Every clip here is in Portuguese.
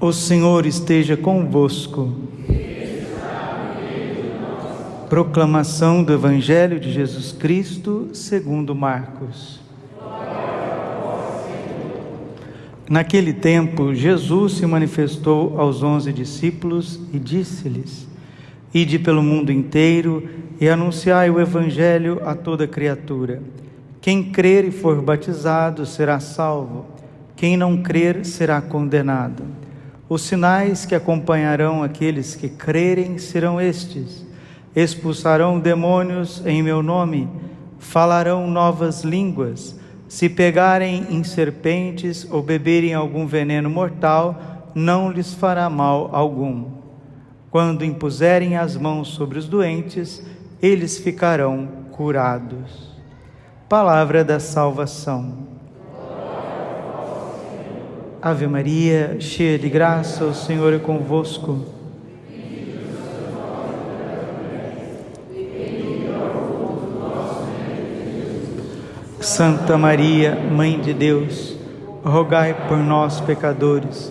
O Senhor esteja convosco. Proclamação do Evangelho de Jesus Cristo, segundo Marcos. Naquele tempo, Jesus se manifestou aos onze discípulos e disse-lhes: Ide pelo mundo inteiro e anunciai o Evangelho a toda criatura. Quem crer e for batizado será salvo, quem não crer será condenado. Os sinais que acompanharão aqueles que crerem serão estes: expulsarão demônios em meu nome, falarão novas línguas, se pegarem em serpentes ou beberem algum veneno mortal, não lhes fará mal algum. Quando impuserem as mãos sobre os doentes, eles ficarão curados. Palavra da salvação. Ave Maria, cheia de graça, o Senhor é convosco. Santa Maria, Mãe de Deus, rogai por nós, pecadores,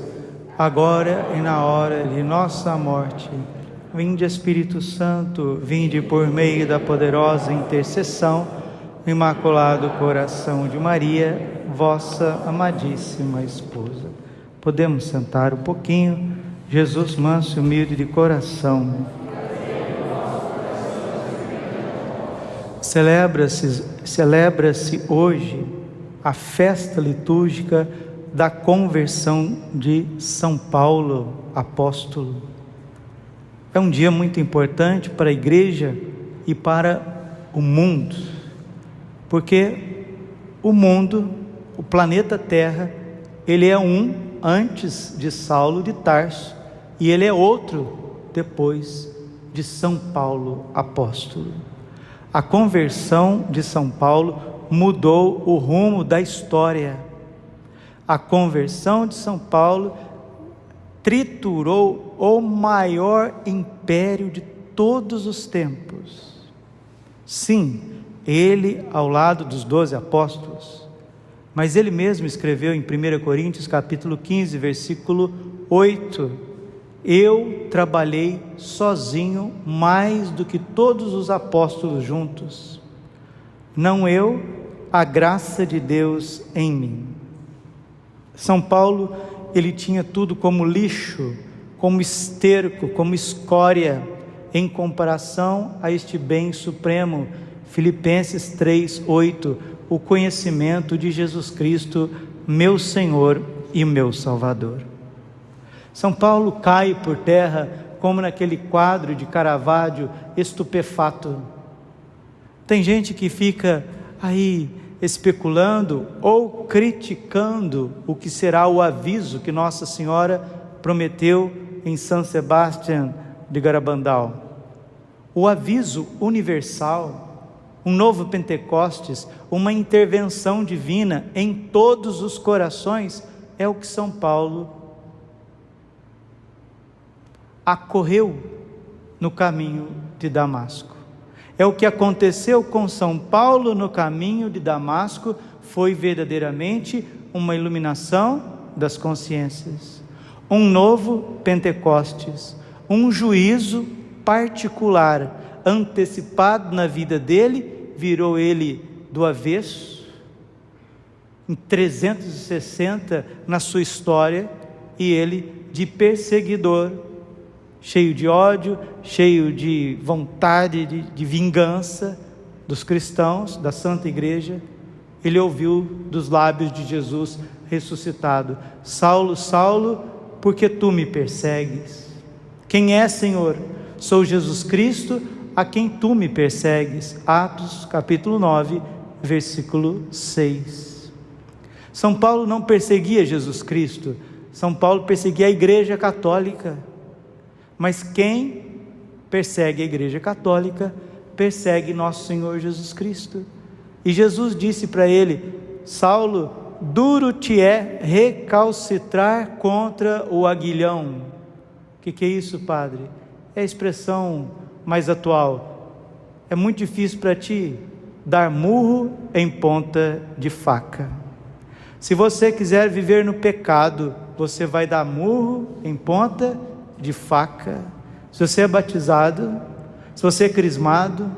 agora e na hora de nossa morte. Vinde, Espírito Santo, vinde por meio da poderosa intercessão Imaculado Coração de Maria vossa amadíssima esposa. Podemos sentar um pouquinho. Jesus manso e humilde de coração. Celebra-se celebra-se hoje a festa litúrgica da conversão de São Paulo, apóstolo. É um dia muito importante para a igreja e para o mundo, porque o mundo o planeta Terra, ele é um antes de Saulo de Tarso e ele é outro depois de São Paulo apóstolo. A conversão de São Paulo mudou o rumo da história. A conversão de São Paulo triturou o maior império de todos os tempos. Sim, ele ao lado dos doze apóstolos mas ele mesmo escreveu em 1 Coríntios capítulo 15, versículo 8: Eu trabalhei sozinho mais do que todos os apóstolos juntos. Não eu, a graça de Deus em mim. São Paulo, ele tinha tudo como lixo, como esterco, como escória, em comparação a este bem supremo. Filipenses 3, 8 o conhecimento de Jesus Cristo, meu Senhor e meu Salvador. São Paulo cai por terra como naquele quadro de Caravaggio estupefato. Tem gente que fica aí especulando ou criticando o que será o aviso que Nossa Senhora prometeu em São Sebastião de Garabandal. O aviso universal um novo Pentecostes, uma intervenção divina em todos os corações, é o que São Paulo acorreu no caminho de Damasco. É o que aconteceu com São Paulo no caminho de Damasco, foi verdadeiramente uma iluminação das consciências, um novo Pentecostes, um juízo particular antecipado na vida dele, virou ele do avesso, em 360 na sua história, e ele de perseguidor, cheio de ódio, cheio de vontade de, de vingança dos cristãos, da Santa Igreja, ele ouviu dos lábios de Jesus ressuscitado: Saulo, Saulo, porque tu me persegues? Quem é, Senhor? Sou Jesus Cristo, a quem tu me persegues. Atos capítulo 9, versículo 6. São Paulo não perseguia Jesus Cristo, São Paulo perseguia a Igreja Católica. Mas quem persegue a Igreja Católica, persegue nosso Senhor Jesus Cristo. E Jesus disse para ele: Saulo, duro te é recalcitrar contra o aguilhão. O que, que é isso, Padre? É a expressão mais atual. É muito difícil para ti dar murro em ponta de faca. Se você quiser viver no pecado, você vai dar murro em ponta de faca. Se você é batizado, se você é crismado,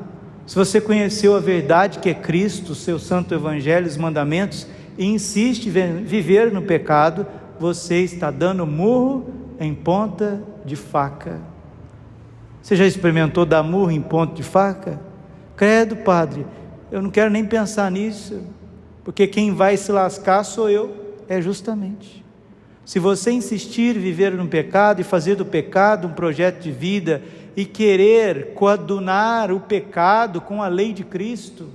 se você conheceu a verdade que é Cristo, seu santo evangelho, os mandamentos, e insiste em viver no pecado, você está dando murro em ponta de faca. Você já experimentou dar murro em ponta de faca? Credo, padre, eu não quero nem pensar nisso, porque quem vai se lascar sou eu, é justamente. Se você insistir em viver no pecado e fazer do pecado um projeto de vida e querer coadunar o pecado com a lei de Cristo,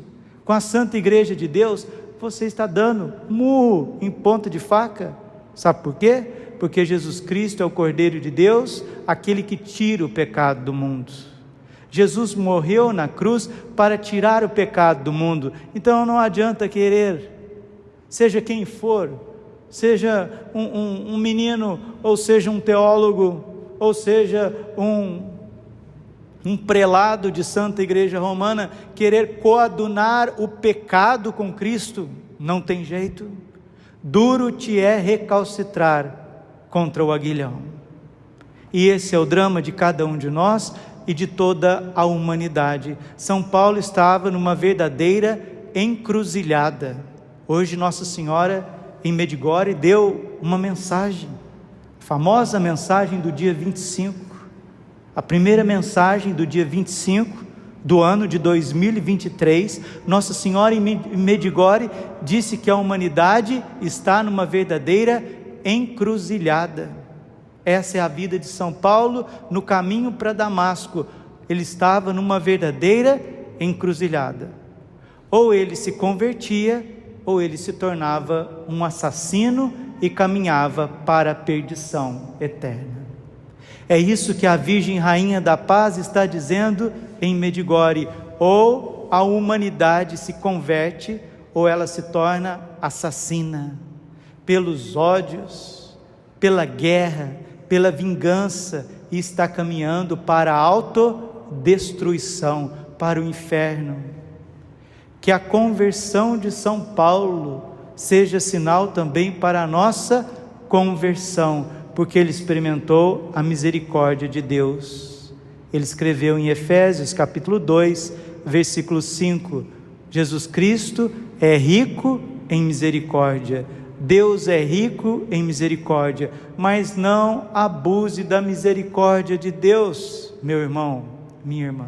com a santa igreja de Deus, você está dando murro em ponta de faca. Sabe por quê? Porque Jesus Cristo é o Cordeiro de Deus, aquele que tira o pecado do mundo. Jesus morreu na cruz para tirar o pecado do mundo. Então não adianta querer, seja quem for, seja um, um, um menino, ou seja um teólogo, ou seja um, um prelado de Santa Igreja Romana, querer coadunar o pecado com Cristo, não tem jeito. Duro te é recalcitrar contra o aguilhão. E esse é o drama de cada um de nós e de toda a humanidade. São Paulo estava numa verdadeira encruzilhada. Hoje, Nossa Senhora em Medigore, deu uma mensagem, a famosa mensagem do dia 25, a primeira mensagem do dia 25 do ano de 2023, Nossa Senhora em Medigore disse que a humanidade está numa verdadeira encruzilhada. Essa é a vida de São Paulo no caminho para Damasco. Ele estava numa verdadeira encruzilhada. Ou ele se convertia, ou ele se tornava um assassino e caminhava para a perdição eterna. É isso que a Virgem Rainha da Paz está dizendo em Medigore: ou a humanidade se converte, ou ela se torna assassina, pelos ódios, pela guerra, pela vingança, e está caminhando para a autodestruição, para o inferno que a conversão de São Paulo seja sinal também para a nossa conversão, porque ele experimentou a misericórdia de Deus. Ele escreveu em Efésios capítulo 2, versículo 5: Jesus Cristo é rico em misericórdia. Deus é rico em misericórdia, mas não abuse da misericórdia de Deus, meu irmão, minha irmã.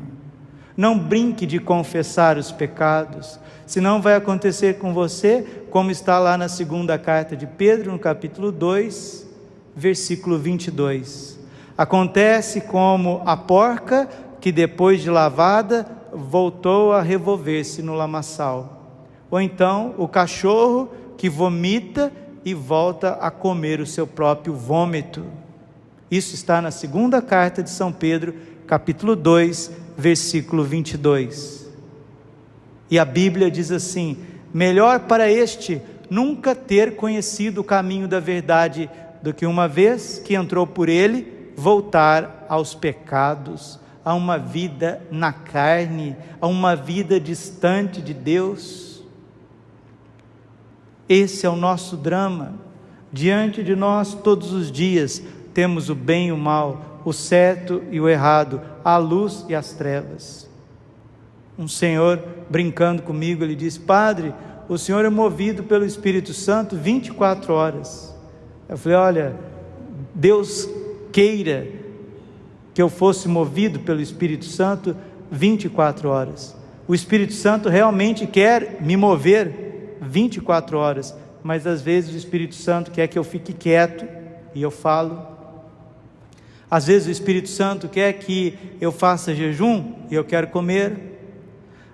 Não brinque de confessar os pecados, senão vai acontecer com você, como está lá na segunda carta de Pedro, no capítulo 2, versículo 22. Acontece como a porca que depois de lavada voltou a revolver-se no lamaçal. Ou então o cachorro que vomita e volta a comer o seu próprio vômito. Isso está na segunda carta de São Pedro, capítulo 2, versículo 22. E a Bíblia diz assim: melhor para este nunca ter conhecido o caminho da verdade do que uma vez que entrou por ele, voltar aos pecados, a uma vida na carne, a uma vida distante de Deus. Esse é o nosso drama. Diante de nós, todos os dias, temos o bem e o mal, o certo e o errado, a luz e as trevas. Um senhor brincando comigo, ele disse: Padre, o senhor é movido pelo Espírito Santo 24 horas. Eu falei: Olha, Deus queira que eu fosse movido pelo Espírito Santo 24 horas. O Espírito Santo realmente quer me mover 24 horas, mas às vezes o Espírito Santo quer que eu fique quieto e eu falo às vezes o Espírito Santo quer que eu faça jejum e eu quero comer.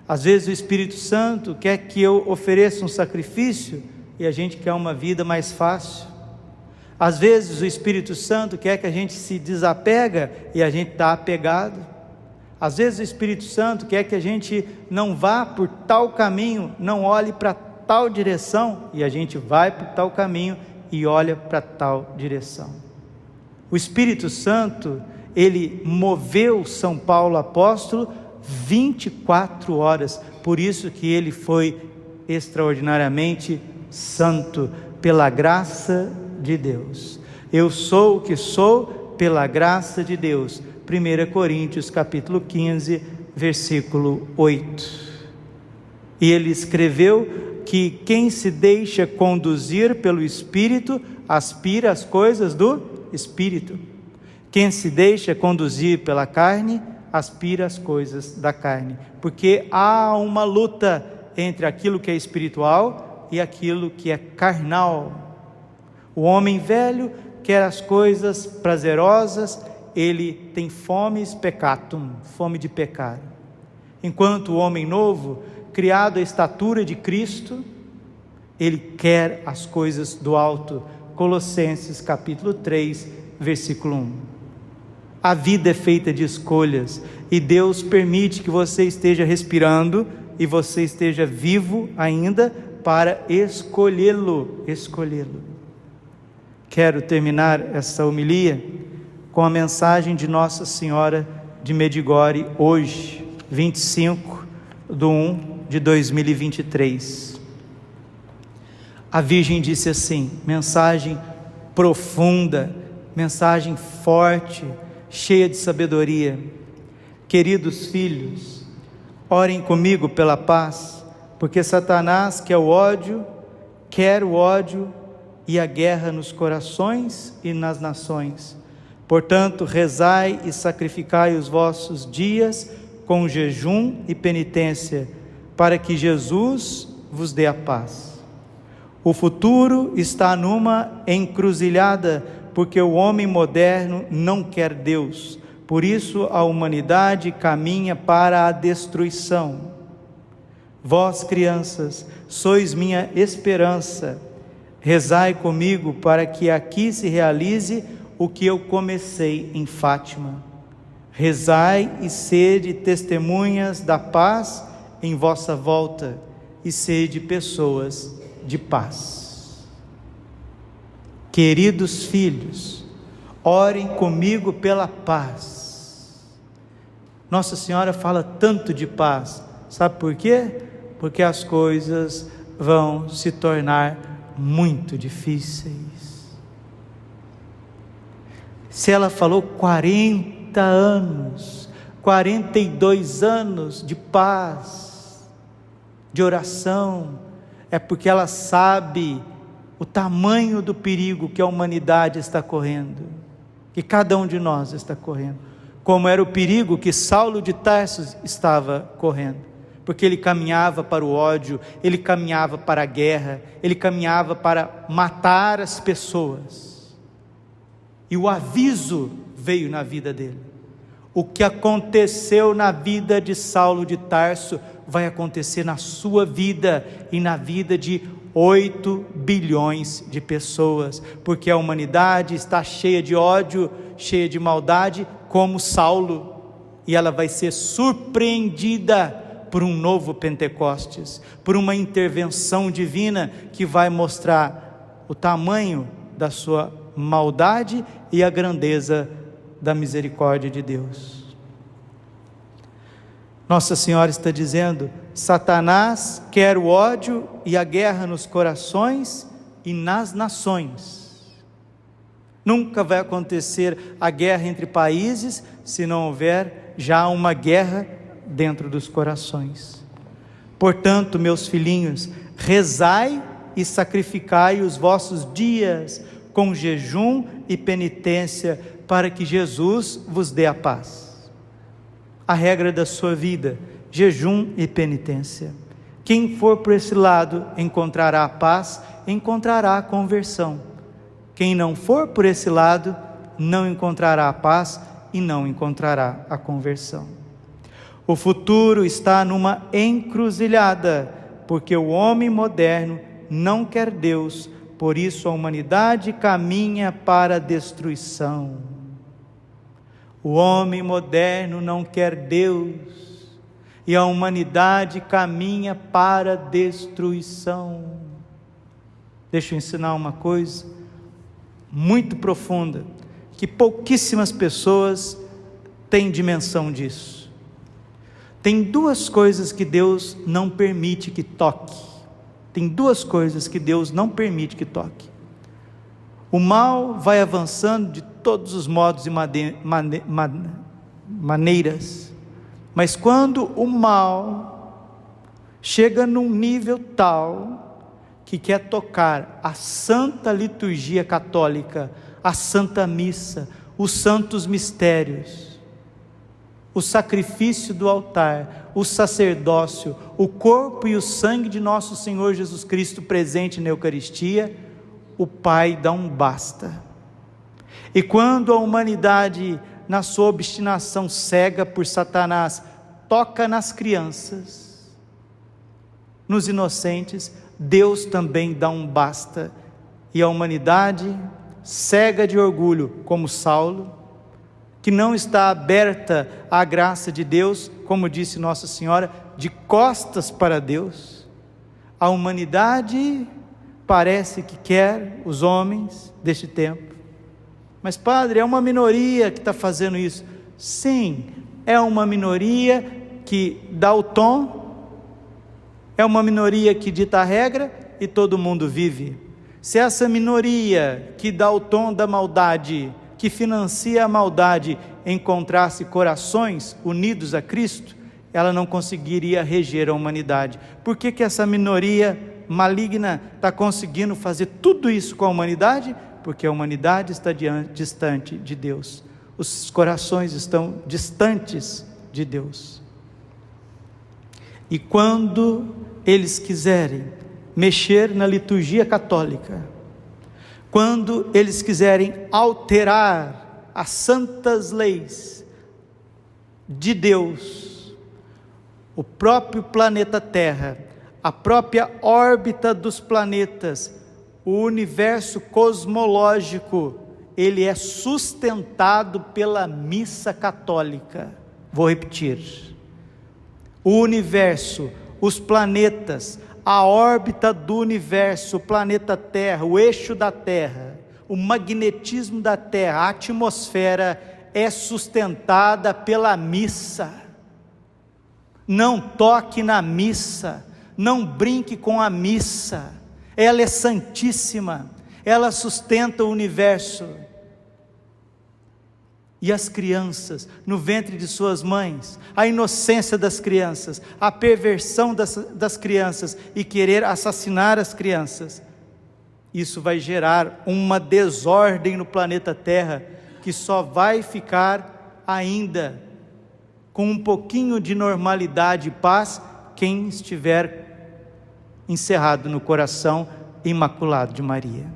Às vezes o Espírito Santo quer que eu ofereça um sacrifício e a gente quer uma vida mais fácil. Às vezes o Espírito Santo quer que a gente se desapega e a gente está apegado. Às vezes o Espírito Santo quer que a gente não vá por tal caminho, não olhe para tal direção e a gente vai por tal caminho e olha para tal direção. O Espírito Santo, ele moveu São Paulo apóstolo 24 horas, por isso que ele foi extraordinariamente santo, pela graça de Deus. Eu sou o que sou pela graça de Deus. 1 Coríntios capítulo 15, versículo 8. E ele escreveu que quem se deixa conduzir pelo Espírito aspira as coisas do Espírito. Quem se deixa conduzir pela carne aspira as coisas da carne, porque há uma luta entre aquilo que é espiritual e aquilo que é carnal. O homem velho quer as coisas prazerosas, ele tem fome pecatum, fome de pecar. Enquanto o homem novo, criado à estatura de Cristo, ele quer as coisas do alto. Colossenses capítulo 3, versículo 1. A vida é feita de escolhas e Deus permite que você esteja respirando e você esteja vivo ainda para escolhê-lo, escolhê-lo. Quero terminar essa homilia com a mensagem de Nossa Senhora de Medigore hoje, 25 de 1 de 2023. A Virgem disse assim: mensagem profunda, mensagem forte, cheia de sabedoria. Queridos filhos, orem comigo pela paz, porque Satanás quer o ódio, quer o ódio e a guerra nos corações e nas nações. Portanto, rezai e sacrificai os vossos dias com jejum e penitência, para que Jesus vos dê a paz. O futuro está numa encruzilhada, porque o homem moderno não quer Deus. Por isso a humanidade caminha para a destruição. Vós, crianças, sois minha esperança. Rezai comigo para que aqui se realize o que eu comecei em Fátima. Rezai e sede testemunhas da paz em vossa volta e sede pessoas de paz. Queridos filhos, orem comigo pela paz. Nossa Senhora fala tanto de paz, sabe por quê? Porque as coisas vão se tornar muito difíceis. Se ela falou 40 anos, 42 anos de paz, de oração, é porque ela sabe o tamanho do perigo que a humanidade está correndo, que cada um de nós está correndo, como era o perigo que Saulo de Tarso estava correndo, porque ele caminhava para o ódio, ele caminhava para a guerra, ele caminhava para matar as pessoas. E o aviso veio na vida dele. O que aconteceu na vida de Saulo de Tarso vai acontecer na sua vida e na vida de 8 bilhões de pessoas, porque a humanidade está cheia de ódio, cheia de maldade, como Saulo, e ela vai ser surpreendida por um novo Pentecostes, por uma intervenção divina que vai mostrar o tamanho da sua maldade e a grandeza da misericórdia de Deus. Nossa Senhora está dizendo: Satanás quer o ódio e a guerra nos corações e nas nações. Nunca vai acontecer a guerra entre países se não houver já uma guerra dentro dos corações. Portanto, meus filhinhos, rezai e sacrificai os vossos dias com jejum e penitência, para que Jesus vos dê a paz a regra da sua vida: jejum e penitência. Quem for por esse lado encontrará paz, encontrará conversão. Quem não for por esse lado não encontrará a paz e não encontrará a conversão. O futuro está numa encruzilhada, porque o homem moderno não quer Deus, por isso a humanidade caminha para a destruição. O homem moderno não quer Deus e a humanidade caminha para destruição. Deixa eu ensinar uma coisa muito profunda que pouquíssimas pessoas têm dimensão disso. Tem duas coisas que Deus não permite que toque. Tem duas coisas que Deus não permite que toque. O mal vai avançando de todos os modos e mane mane maneiras, mas quando o mal chega num nível tal que quer tocar a santa liturgia católica, a santa missa, os santos mistérios, o sacrifício do altar, o sacerdócio, o corpo e o sangue de nosso Senhor Jesus Cristo presente na Eucaristia, o Pai dá um basta. E quando a humanidade, na sua obstinação cega por Satanás, toca nas crianças, nos inocentes, Deus também dá um basta. E a humanidade, cega de orgulho, como Saulo, que não está aberta à graça de Deus, como disse Nossa Senhora, de costas para Deus. A humanidade parece que quer os homens deste tempo. Mas, Padre, é uma minoria que está fazendo isso. Sim, é uma minoria que dá o tom, é uma minoria que dita a regra e todo mundo vive. Se essa minoria que dá o tom da maldade que financia a maldade encontrasse corações unidos a Cristo, ela não conseguiria reger a humanidade. Por que, que essa minoria maligna está conseguindo fazer tudo isso com a humanidade? Porque a humanidade está distante de Deus, os corações estão distantes de Deus. E quando eles quiserem mexer na liturgia católica, quando eles quiserem alterar as santas leis de Deus, o próprio planeta Terra, a própria órbita dos planetas, o universo cosmológico, ele é sustentado pela missa católica. Vou repetir. O universo, os planetas, a órbita do universo, o planeta Terra, o eixo da Terra, o magnetismo da Terra, a atmosfera é sustentada pela missa. Não toque na missa, não brinque com a missa, ela é santíssima, ela sustenta o universo e as crianças no ventre de suas mães, a inocência das crianças, a perversão das, das crianças e querer assassinar as crianças. Isso vai gerar uma desordem no planeta Terra que só vai ficar ainda com um pouquinho de normalidade e paz quem estiver encerrado no coração imaculado de Maria.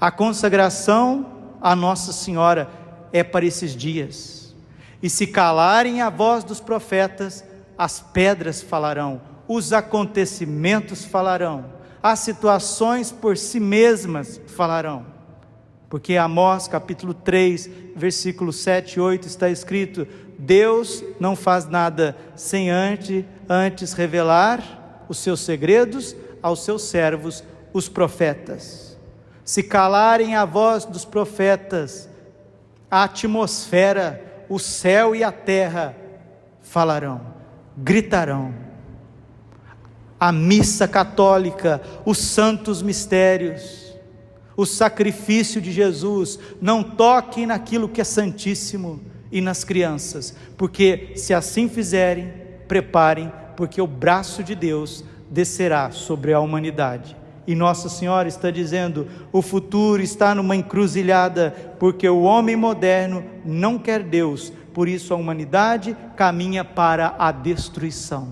A consagração a Nossa Senhora é para esses dias. E se calarem a voz dos profetas, as pedras falarão, os acontecimentos falarão, as situações por si mesmas falarão. Porque Amós capítulo 3, versículo 7 e 8 está escrito: Deus não faz nada sem antes, antes revelar os seus segredos aos seus servos, os profetas. Se calarem a voz dos profetas, a atmosfera, o céu e a terra falarão, gritarão. A missa católica, os santos mistérios, o sacrifício de Jesus, não toquem naquilo que é santíssimo e nas crianças, porque se assim fizerem, preparem, porque o braço de Deus descerá sobre a humanidade. E Nossa Senhora está dizendo: o futuro está numa encruzilhada, porque o homem moderno não quer Deus, por isso a humanidade caminha para a destruição.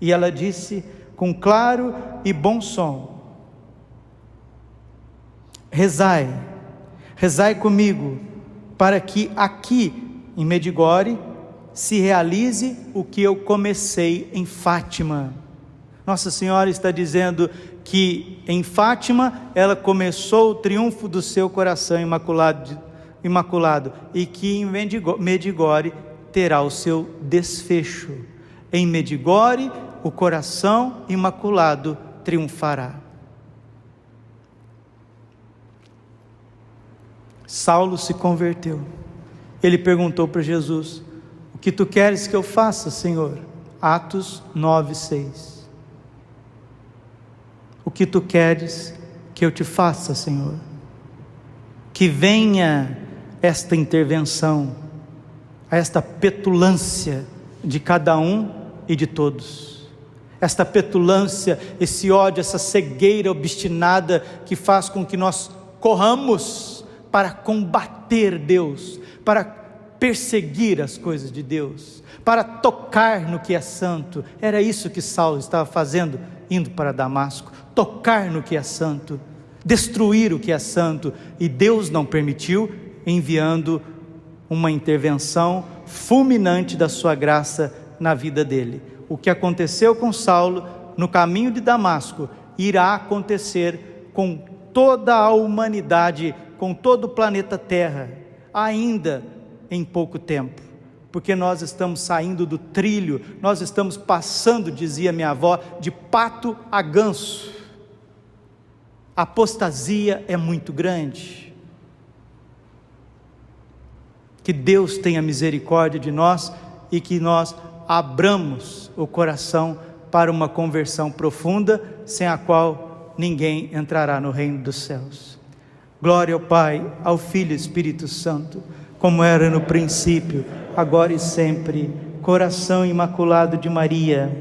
E ela disse com claro e bom som: Rezai, rezai comigo, para que aqui em Medigore se realize o que eu comecei em Fátima. Nossa Senhora está dizendo: que em Fátima ela começou o triunfo do seu coração imaculado, imaculado e que em Medigore terá o seu desfecho. Em Medigore o coração imaculado triunfará. Saulo se converteu. Ele perguntou para Jesus: O que tu queres que eu faça, Senhor? Atos 9, 6. O que tu queres que eu te faça, Senhor? que venha esta intervenção, esta petulância de cada um e de todos. Esta petulância, esse ódio, essa cegueira obstinada que faz com que nós corramos para combater Deus, para perseguir as coisas de Deus, para tocar no que é santo. Era isso que Saulo estava fazendo, indo para Damasco: tocar no que é santo, destruir o que é santo. E Deus não permitiu, enviando uma intervenção fulminante da sua graça na vida dele. O que aconteceu com Saulo no caminho de Damasco irá acontecer com toda a humanidade, com todo o planeta Terra, ainda em pouco tempo. Porque nós estamos saindo do trilho, nós estamos passando, dizia minha avó, de pato a ganso. A apostasia é muito grande. Que Deus tenha misericórdia de nós e que nós abramos o coração para uma conversão profunda, sem a qual ninguém entrará no reino dos céus. Glória ao Pai, ao Filho e Espírito Santo, como era no princípio, agora e sempre. Coração imaculado de Maria